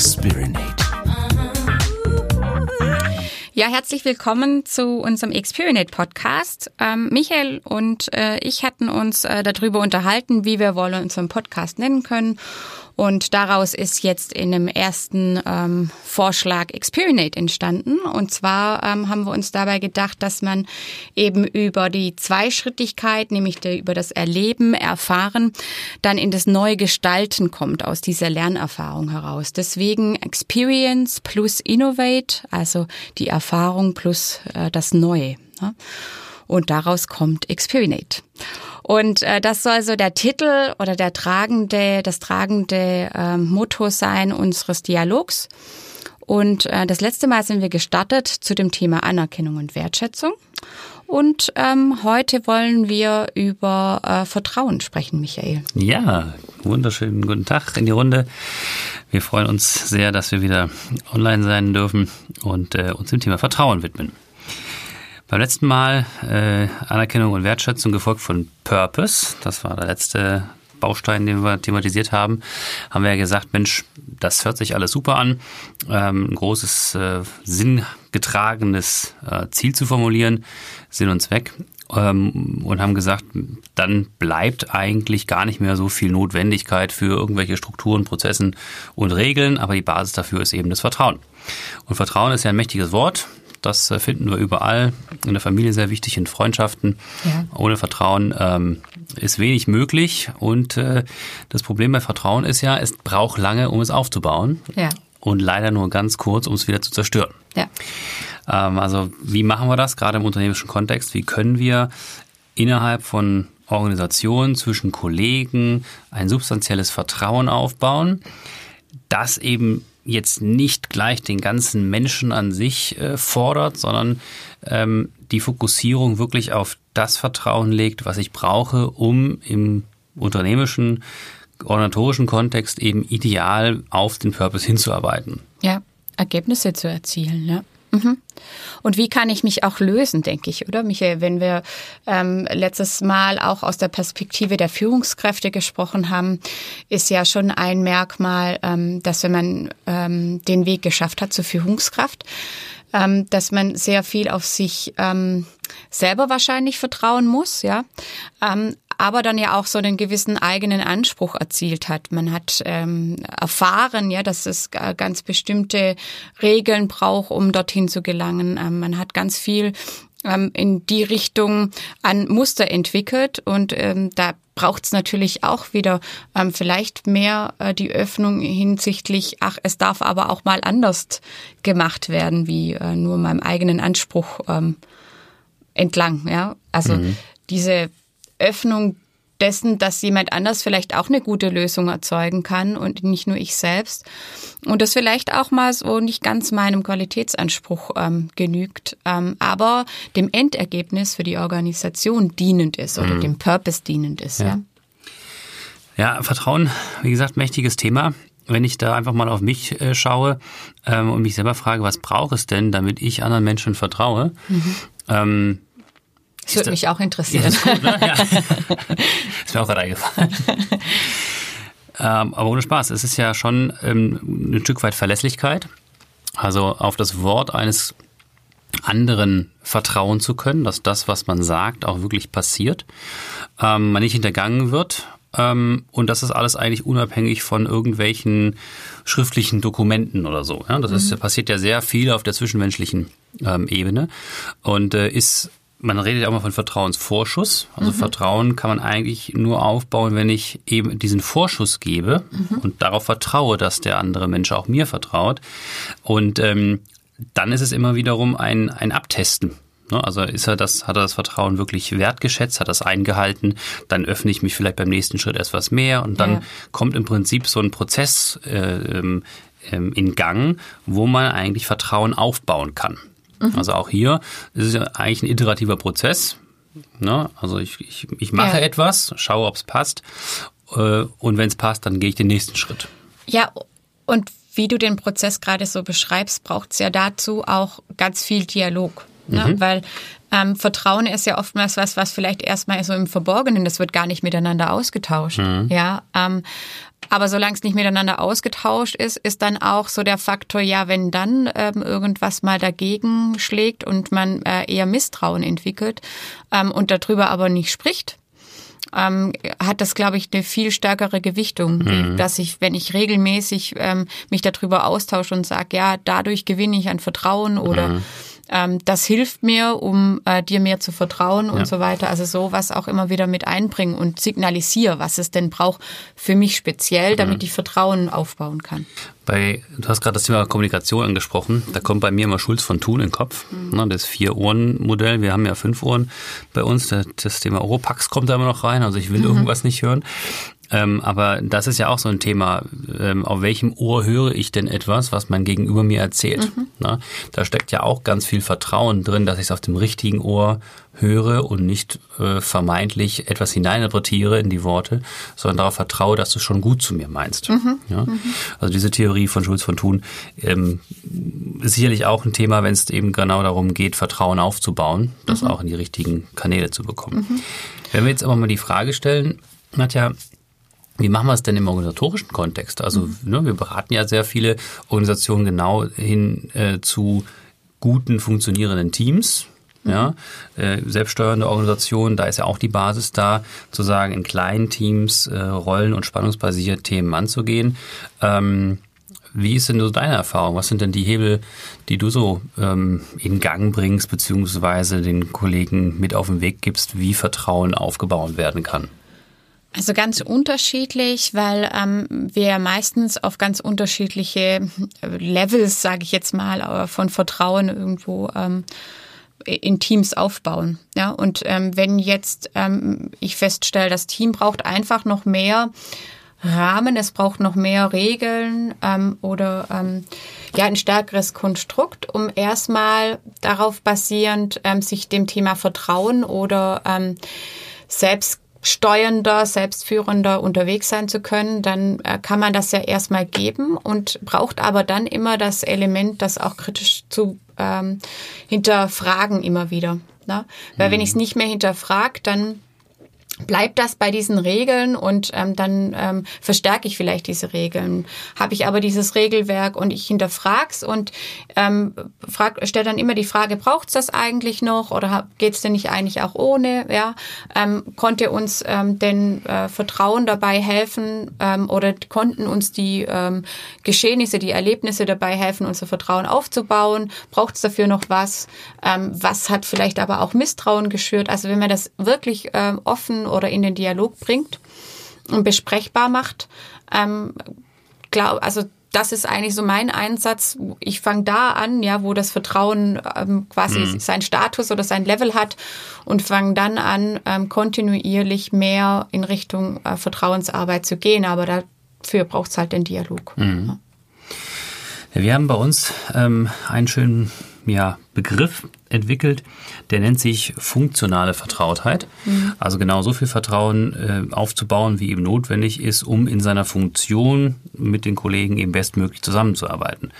Experinate. Ja, herzlich willkommen zu unserem Experinate Podcast. Ähm, Michael und äh, ich hatten uns äh, darüber unterhalten, wie wir wollen unseren Podcast nennen können. Und daraus ist jetzt in dem ersten ähm, Vorschlag Experinate entstanden. Und zwar ähm, haben wir uns dabei gedacht, dass man eben über die Zweischrittigkeit, nämlich die, über das Erleben, Erfahren, dann in das neue Gestalten kommt aus dieser Lernerfahrung heraus. Deswegen Experience plus Innovate, also die Erfahrung plus äh, das Neue. Ne? Und daraus kommt Experinate. Und äh, das soll so der Titel oder der tragende, das tragende äh, Motto sein unseres Dialogs. Und äh, das letzte Mal sind wir gestartet zu dem Thema Anerkennung und Wertschätzung. Und ähm, heute wollen wir über äh, Vertrauen sprechen, Michael. Ja, wunderschönen guten Tag in die Runde. Wir freuen uns sehr, dass wir wieder online sein dürfen und äh, uns dem Thema Vertrauen widmen. Beim letzten Mal äh, Anerkennung und Wertschätzung gefolgt von Purpose. Das war der letzte Baustein, den wir thematisiert haben, haben wir ja gesagt, Mensch, das hört sich alles super an, ähm, ein großes äh, sinngetragenes äh, Ziel zu formulieren, Sinn und Zweck. Ähm, und haben gesagt, dann bleibt eigentlich gar nicht mehr so viel Notwendigkeit für irgendwelche Strukturen, Prozessen und Regeln, aber die Basis dafür ist eben das Vertrauen. Und Vertrauen ist ja ein mächtiges Wort. Das äh, finden wir überall. In der Familie sehr wichtig, in Freundschaften. Ja. Ohne Vertrauen ähm, ist wenig möglich. Und äh, das Problem bei Vertrauen ist ja, es braucht lange, um es aufzubauen. Ja. Und leider nur ganz kurz, um es wieder zu zerstören. Ja. Ähm, also wie machen wir das, gerade im unternehmischen Kontext? Wie können wir innerhalb von Organisationen zwischen Kollegen ein substanzielles Vertrauen aufbauen, das eben jetzt nicht gleich den ganzen Menschen an sich äh, fordert, sondern ähm, die Fokussierung wirklich auf das Vertrauen legt, was ich brauche, um im unternehmischen, organisatorischen Kontext eben ideal auf den Purpose hinzuarbeiten. Ja, Ergebnisse zu erzielen, ja. Mhm. Und wie kann ich mich auch lösen, denke ich, oder Michael, wenn wir ähm, letztes Mal auch aus der Perspektive der Führungskräfte gesprochen haben, ist ja schon ein Merkmal, ähm, dass wenn man ähm, den Weg geschafft hat zur Führungskraft, ähm, dass man sehr viel auf sich ähm, selber wahrscheinlich vertrauen muss, ja, ähm, aber dann ja auch so einen gewissen eigenen Anspruch erzielt hat. Man hat ähm, erfahren, ja, dass es ganz bestimmte Regeln braucht, um dorthin zu gelangen. Ähm, man hat ganz viel ähm, in die Richtung an Muster entwickelt und ähm, da braucht es natürlich auch wieder ähm, vielleicht mehr äh, die Öffnung hinsichtlich, ach, es darf aber auch mal anders gemacht werden, wie äh, nur meinem eigenen Anspruch ähm, entlang. Ja, also mhm. diese Öffnung dessen, dass jemand anders vielleicht auch eine gute Lösung erzeugen kann und nicht nur ich selbst. Und das vielleicht auch mal so nicht ganz meinem Qualitätsanspruch ähm, genügt, ähm, aber dem Endergebnis für die Organisation dienend ist oder mhm. dem Purpose dienend ist. Ja. ja. ja, Vertrauen, wie gesagt, mächtiges Thema wenn ich da einfach mal auf mich äh, schaue ähm, und mich selber frage, was braucht es denn, damit ich anderen Menschen vertraue, mhm. ähm, das würde mich auch interessieren. Ja, das ist gut, ne? ja. ist mir auch gerade eingefallen. ähm, aber ohne Spaß, es ist ja schon ähm, ein Stück weit Verlässlichkeit. Also auf das Wort eines anderen vertrauen zu können, dass das, was man sagt, auch wirklich passiert, ähm, man nicht hintergangen wird ähm, und das ist alles eigentlich unabhängig von irgendwelchen schriftlichen Dokumenten oder so. Ja? Das ist, mhm. passiert ja sehr viel auf der zwischenmenschlichen ähm, Ebene und äh, ist man redet ja auch mal von Vertrauensvorschuss. Also mhm. Vertrauen kann man eigentlich nur aufbauen, wenn ich eben diesen Vorschuss gebe mhm. und darauf vertraue, dass der andere Mensch auch mir vertraut. Und ähm, dann ist es immer wiederum ein, ein Abtesten. Ne? Also ist er das, hat er das Vertrauen wirklich wertgeschätzt, hat das eingehalten, dann öffne ich mich vielleicht beim nächsten Schritt etwas mehr und dann ja. kommt im Prinzip so ein Prozess äh, ähm, ähm in Gang, wo man eigentlich Vertrauen aufbauen kann. Mhm. Also auch hier ist es ja eigentlich ein iterativer Prozess. Ne? Also ich, ich, ich mache ja. etwas, schaue, ob es passt. Äh, und wenn es passt, dann gehe ich den nächsten Schritt. Ja, und wie du den Prozess gerade so beschreibst, braucht es ja dazu auch ganz viel Dialog. Ne? Mhm. Weil ähm, Vertrauen ist ja oftmals was, was vielleicht erstmal so im Verborgenen, das wird gar nicht miteinander ausgetauscht. Mhm. Ja, ähm, aber solange es nicht miteinander ausgetauscht ist, ist dann auch so der Faktor, ja, wenn dann ähm, irgendwas mal dagegen schlägt und man äh, eher Misstrauen entwickelt ähm, und darüber aber nicht spricht, ähm, hat das, glaube ich, eine viel stärkere Gewichtung, mhm. dass ich, wenn ich regelmäßig ähm, mich darüber austausche und sage, ja, dadurch gewinne ich an Vertrauen oder mhm ähm, das hilft mir, um äh, dir mehr zu vertrauen ja. und so weiter. Also sowas auch immer wieder mit einbringen und signalisiere, was es denn braucht für mich speziell, damit mhm. ich Vertrauen aufbauen kann. Bei, du hast gerade das Thema Kommunikation angesprochen. Da kommt bei mir immer Schulz von Thun in den Kopf. Mhm. Das Vier-Ohren-Modell. Wir haben ja fünf Ohren bei uns. Das Thema Oropax kommt da immer noch rein. Also ich will mhm. irgendwas nicht hören. Ähm, aber das ist ja auch so ein Thema. Ähm, auf welchem Ohr höre ich denn etwas, was mein Gegenüber mir erzählt? Mhm. Na, da steckt ja auch ganz viel Vertrauen drin, dass ich es auf dem richtigen Ohr höre und nicht äh, vermeintlich etwas hineininterpretiere in die Worte, sondern darauf vertraue, dass du es schon gut zu mir meinst. Mhm. Ja? Mhm. Also diese Theorie von Schulz von Thun ähm, ist sicherlich auch ein Thema, wenn es eben genau darum geht, Vertrauen aufzubauen, das mhm. auch in die richtigen Kanäle zu bekommen. Mhm. Wenn wir jetzt aber mal die Frage stellen, Nadja, wie machen wir es denn im organisatorischen Kontext? Also mhm. ne, wir beraten ja sehr viele Organisationen genau hin äh, zu guten, funktionierenden Teams. Ja, äh, selbststeuernde Organisationen, da ist ja auch die Basis da, zu sagen, in kleinen Teams äh, rollen- und spannungsbasiert Themen anzugehen. Ähm, wie ist denn so deine Erfahrung? Was sind denn die Hebel, die du so ähm, in Gang bringst, beziehungsweise den Kollegen mit auf den Weg gibst, wie Vertrauen aufgebaut werden kann? Also ganz unterschiedlich, weil ähm, wir meistens auf ganz unterschiedliche Levels, sage ich jetzt mal, von Vertrauen irgendwo ähm, in Teams aufbauen. Ja, und ähm, wenn jetzt ähm, ich feststelle, das Team braucht einfach noch mehr Rahmen, es braucht noch mehr Regeln ähm, oder ähm, ja ein stärkeres Konstrukt, um erstmal darauf basierend ähm, sich dem Thema Vertrauen oder ähm, selbst steuernder, selbstführender unterwegs sein zu können, dann äh, kann man das ja erstmal geben und braucht aber dann immer das Element, das auch kritisch zu ähm, hinterfragen immer wieder. Ne? Weil mhm. wenn ich es nicht mehr hinterfrage, dann bleibt das bei diesen Regeln und ähm, dann ähm, verstärke ich vielleicht diese Regeln. Habe ich aber dieses Regelwerk und ich hinterfrag's und ähm, frag, stelle dann immer die Frage, braucht's das eigentlich noch oder geht's denn nicht eigentlich auch ohne? Ja, ähm, konnte uns ähm, denn äh, Vertrauen dabei helfen ähm, oder konnten uns die ähm, Geschehnisse, die Erlebnisse dabei helfen, unser Vertrauen aufzubauen? Braucht's dafür noch was? Ähm, was hat vielleicht aber auch Misstrauen geschürt? Also wenn man das wirklich ähm, offen oder in den Dialog bringt und besprechbar macht. Ähm, glaub, also das ist eigentlich so mein Einsatz. Ich fange da an, ja, wo das Vertrauen ähm, quasi mhm. seinen Status oder sein Level hat und fange dann an, ähm, kontinuierlich mehr in Richtung äh, Vertrauensarbeit zu gehen. Aber dafür braucht es halt den Dialog. Mhm. Ja. Ja, wir haben bei uns ähm, einen schönen ja, Begriff entwickelt, der nennt sich funktionale Vertrautheit. Mhm. Also genau so viel Vertrauen äh, aufzubauen, wie eben notwendig ist, um in seiner Funktion mit den Kollegen eben bestmöglich zusammenzuarbeiten.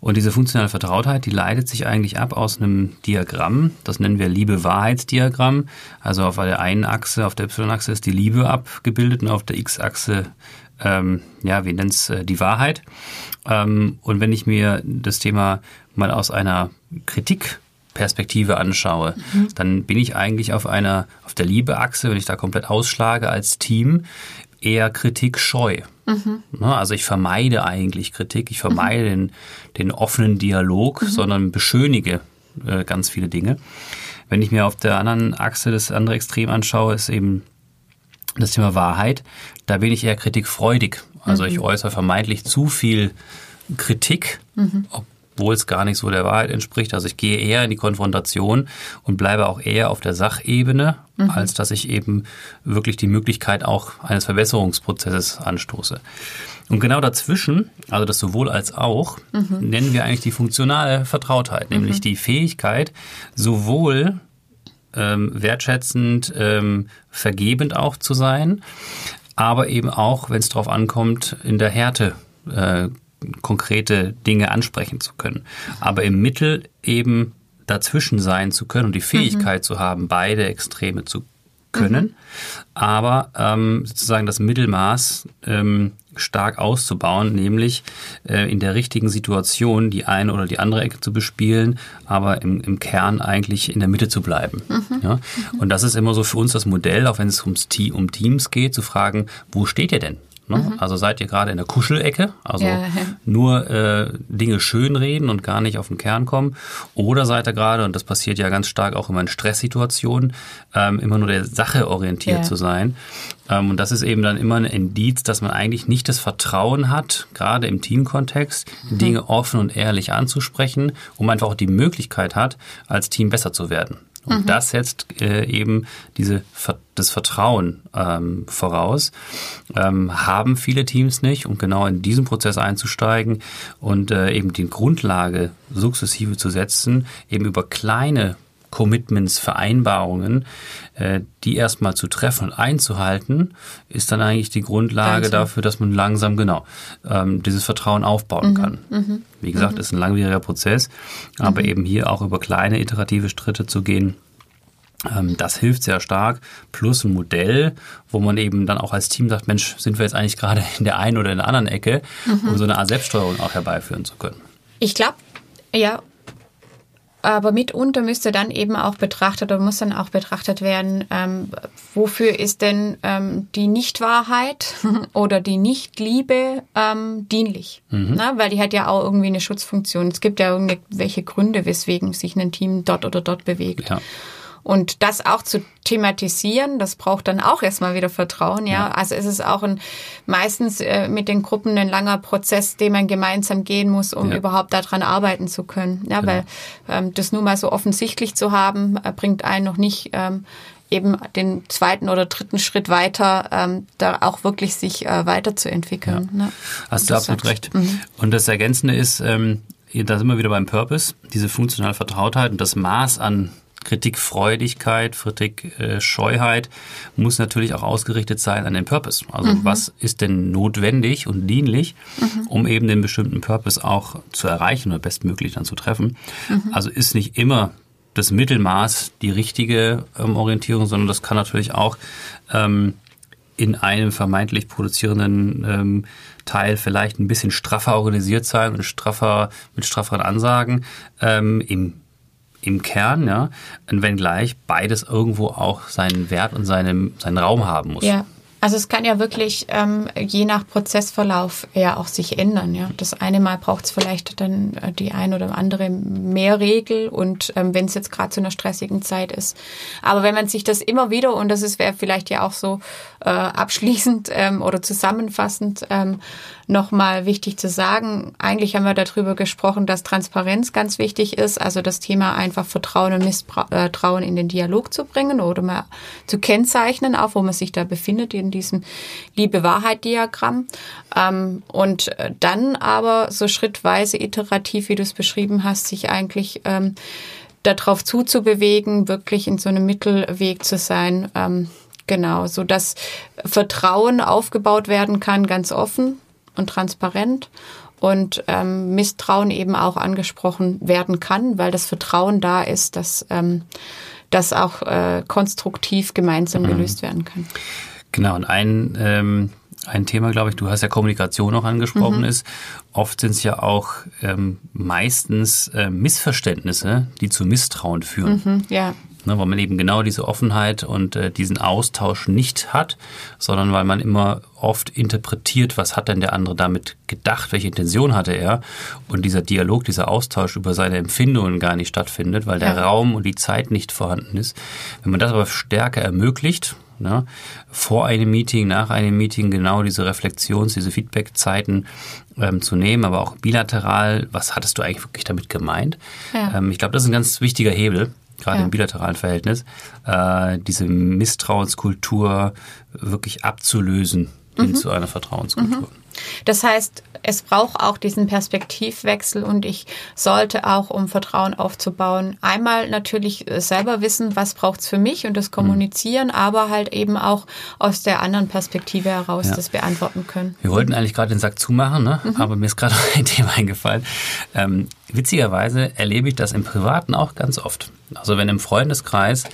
Und diese funktionale Vertrautheit, die leitet sich eigentlich ab aus einem Diagramm, das nennen wir Liebe-Wahrheitsdiagramm. Also auf der einen Achse, auf der Y-Achse ist die Liebe abgebildet und auf der X-Achse ähm, ja, wir nennen es äh, die Wahrheit. Ähm, und wenn ich mir das Thema mal aus einer Kritikperspektive anschaue, mhm. dann bin ich eigentlich auf einer, auf der Liebeachse, wenn ich da komplett ausschlage als Team, eher kritikscheu. Mhm. Ne, also ich vermeide eigentlich Kritik, ich vermeide mhm. den, den offenen Dialog, mhm. sondern beschönige äh, ganz viele Dinge. Wenn ich mir auf der anderen Achse das andere Extrem anschaue, ist eben das Thema Wahrheit. Da bin ich eher kritikfreudig. Also mhm. ich äußere vermeintlich zu viel Kritik, mhm. obwohl es gar nicht so der Wahrheit entspricht. Also ich gehe eher in die Konfrontation und bleibe auch eher auf der Sachebene, mhm. als dass ich eben wirklich die Möglichkeit auch eines Verbesserungsprozesses anstoße. Und genau dazwischen, also das sowohl als auch, mhm. nennen wir eigentlich die funktionale Vertrautheit, nämlich mhm. die Fähigkeit, sowohl ähm, wertschätzend, ähm, vergebend auch zu sein, aber eben auch, wenn es darauf ankommt, in der Härte äh, konkrete Dinge ansprechen zu können. Aber im Mittel eben dazwischen sein zu können und die Fähigkeit mhm. zu haben, beide Extreme zu können, mhm. aber ähm, sozusagen das Mittelmaß ähm, stark auszubauen, nämlich äh, in der richtigen Situation die eine oder die andere Ecke zu bespielen, aber im, im Kern eigentlich in der Mitte zu bleiben. Mhm. Ja? Und das ist immer so für uns das Modell, auch wenn es ums um Teams geht, zu fragen, wo steht ihr denn? Ne? Mhm. Also seid ihr gerade in der Kuschelecke, also ja, nur äh, Dinge schönreden und gar nicht auf den Kern kommen. Oder seid ihr gerade, und das passiert ja ganz stark auch immer in Stresssituationen, ähm, immer nur der Sache orientiert ja. zu sein. Ähm, und das ist eben dann immer ein Indiz, dass man eigentlich nicht das Vertrauen hat, gerade im Teamkontext, mhm. Dinge offen und ehrlich anzusprechen, um einfach auch die Möglichkeit hat, als Team besser zu werden. Und mhm. das setzt äh, eben diese, das Vertrauen ähm, voraus. Ähm, haben viele Teams nicht, um genau in diesen Prozess einzusteigen und äh, eben die Grundlage sukzessive zu setzen, eben über kleine Commitments, Vereinbarungen, äh, die erstmal zu treffen und einzuhalten, ist dann eigentlich die Grundlage Ganz dafür, dass man langsam genau ähm, dieses Vertrauen aufbauen mhm. kann. Mhm. Wie gesagt, mhm. ist ein langwieriger Prozess, aber mhm. eben hier auch über kleine iterative Schritte zu gehen, ähm, das hilft sehr stark. Plus ein Modell, wo man eben dann auch als Team sagt, Mensch, sind wir jetzt eigentlich gerade in der einen oder in der anderen Ecke, mhm. um so eine Art Selbststeuerung auch herbeiführen zu können. Ich glaube, ja, aber mitunter müsste dann eben auch betrachtet oder muss dann auch betrachtet werden, ähm, wofür ist denn ähm, die Nichtwahrheit oder die Nichtliebe ähm, dienlich? Mhm. Na, weil die hat ja auch irgendwie eine Schutzfunktion. Es gibt ja irgendwelche Gründe, weswegen sich ein Team dort oder dort bewegt. Ja. Und das auch zu thematisieren, das braucht dann auch erstmal wieder Vertrauen, ja. ja. Also es ist auch ein, meistens äh, mit den Gruppen ein langer Prozess, den man gemeinsam gehen muss, um ja. überhaupt daran arbeiten zu können. Ja, genau. weil ähm, das nur mal so offensichtlich zu haben, äh, bringt einen noch nicht ähm, eben den zweiten oder dritten Schritt weiter, ähm, da auch wirklich sich äh, weiterzuentwickeln. Ja. Ne? Hast du absolut recht. Mhm. Und das Ergänzende ist, ähm, da sind wir wieder beim Purpose, diese funktionale Vertrautheit und das Maß an Kritikfreudigkeit, Kritikscheuheit muss natürlich auch ausgerichtet sein an den Purpose. Also mhm. was ist denn notwendig und dienlich, mhm. um eben den bestimmten Purpose auch zu erreichen oder bestmöglich dann zu treffen. Mhm. Also ist nicht immer das Mittelmaß die richtige ähm, Orientierung, sondern das kann natürlich auch ähm, in einem vermeintlich produzierenden ähm, Teil vielleicht ein bisschen straffer organisiert sein und straffer mit strafferen Ansagen. Ähm, Im im Kern, ja, wenngleich beides irgendwo auch seinen Wert und seinen, seinen Raum haben muss. Ja. Also es kann ja wirklich ähm, je nach Prozessverlauf ja auch sich ändern. Ja, das eine Mal braucht es vielleicht dann äh, die ein oder andere mehr Regel und ähm, wenn es jetzt gerade zu einer stressigen Zeit ist. Aber wenn man sich das immer wieder und das ist wäre vielleicht ja auch so äh, abschließend ähm, oder zusammenfassend ähm, nochmal wichtig zu sagen. Eigentlich haben wir darüber gesprochen, dass Transparenz ganz wichtig ist, also das Thema einfach Vertrauen und Misstrauen in den Dialog zu bringen oder mal zu kennzeichnen, auch wo man sich da befindet in diesem Liebe-Wahrheit-Diagramm. Ähm, und dann aber so schrittweise iterativ, wie du es beschrieben hast, sich eigentlich ähm, darauf zuzubewegen, wirklich in so einem Mittelweg zu sein. Ähm, genau, so dass Vertrauen aufgebaut werden kann, ganz offen und transparent und ähm, Misstrauen eben auch angesprochen werden kann, weil das Vertrauen da ist, dass ähm, das auch äh, konstruktiv gemeinsam mhm. gelöst werden kann. Genau, und ein, ähm, ein Thema, glaube ich, du hast ja Kommunikation auch angesprochen, mhm. ist, oft sind es ja auch ähm, meistens äh, Missverständnisse, die zu Misstrauen führen. Mhm, ja ne, weil man eben genau diese Offenheit und äh, diesen Austausch nicht hat, sondern weil man immer oft interpretiert, was hat denn der andere damit gedacht, welche Intention hatte er und dieser Dialog, dieser Austausch über seine Empfindungen gar nicht stattfindet, weil der ja. Raum und die Zeit nicht vorhanden ist. Wenn man das aber stärker ermöglicht, Ne? vor einem Meeting, nach einem Meeting genau diese Reflexions-, diese Feedback-Zeiten ähm, zu nehmen, aber auch bilateral, was hattest du eigentlich wirklich damit gemeint? Ja. Ähm, ich glaube, das ist ein ganz wichtiger Hebel gerade ja. im bilateralen Verhältnis, äh, diese Misstrauenskultur wirklich abzulösen hin mhm. zu einer Vertrauenskultur. Mhm. Das heißt, es braucht auch diesen Perspektivwechsel und ich sollte auch, um Vertrauen aufzubauen, einmal natürlich äh, selber wissen, was braucht es für mich und das kommunizieren, mhm. aber halt eben auch aus der anderen Perspektive heraus ja. das beantworten können. Wir wollten eigentlich gerade den Sack zumachen, ne? Mhm. aber mir ist gerade ein Thema eingefallen. Ähm, witzigerweise erlebe ich das im Privaten auch ganz oft. Also wenn im Freundeskreis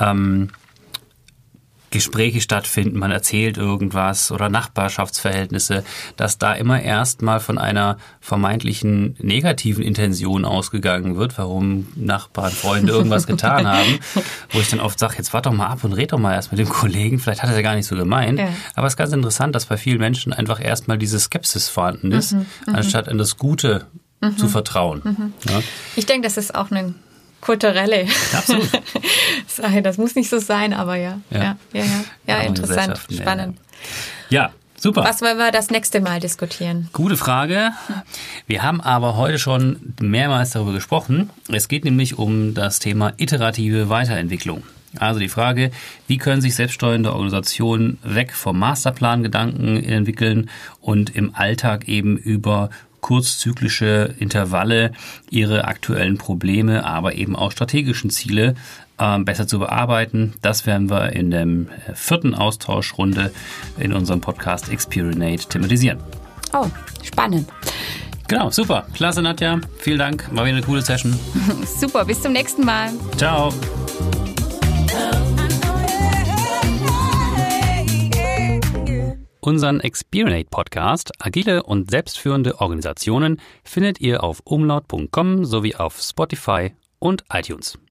ähm, Gespräche stattfinden, man erzählt irgendwas oder Nachbarschaftsverhältnisse, dass da immer erst mal von einer vermeintlichen negativen Intention ausgegangen wird, warum Nachbarn, Freunde irgendwas getan haben, wo ich dann oft sage, jetzt warte doch mal ab und red doch mal erst mit dem Kollegen, vielleicht hat er es ja gar nicht so gemeint. Ja. Aber es ist ganz interessant, dass bei vielen Menschen einfach erstmal diese Skepsis vorhanden ist, mhm, mhm. anstatt in das Gute mhm. zu vertrauen. Mhm. Ja? Ich denke, das ist auch eine kulturelle Sache. Das muss nicht so sein, aber ja. Ja, ja, ja. ja, ja interessant, spannend. Ja. Super. Was wollen wir das nächste Mal diskutieren? Gute Frage. Wir haben aber heute schon mehrmals darüber gesprochen. Es geht nämlich um das Thema iterative Weiterentwicklung. Also die Frage, wie können sich selbststeuernde Organisationen weg vom Masterplan-Gedanken entwickeln und im Alltag eben über kurzzyklische Intervalle ihre aktuellen Probleme, aber eben auch strategischen Ziele äh, besser zu bearbeiten. Das werden wir in der äh, vierten Austauschrunde in unserem Podcast Experinate thematisieren. Oh, spannend. Genau, super. Klasse, Nadja. Vielen Dank. War wieder eine coole Session. super, bis zum nächsten Mal. Ciao. Unseren Experinate Podcast Agile und selbstführende Organisationen findet ihr auf umlaut.com sowie auf Spotify und iTunes.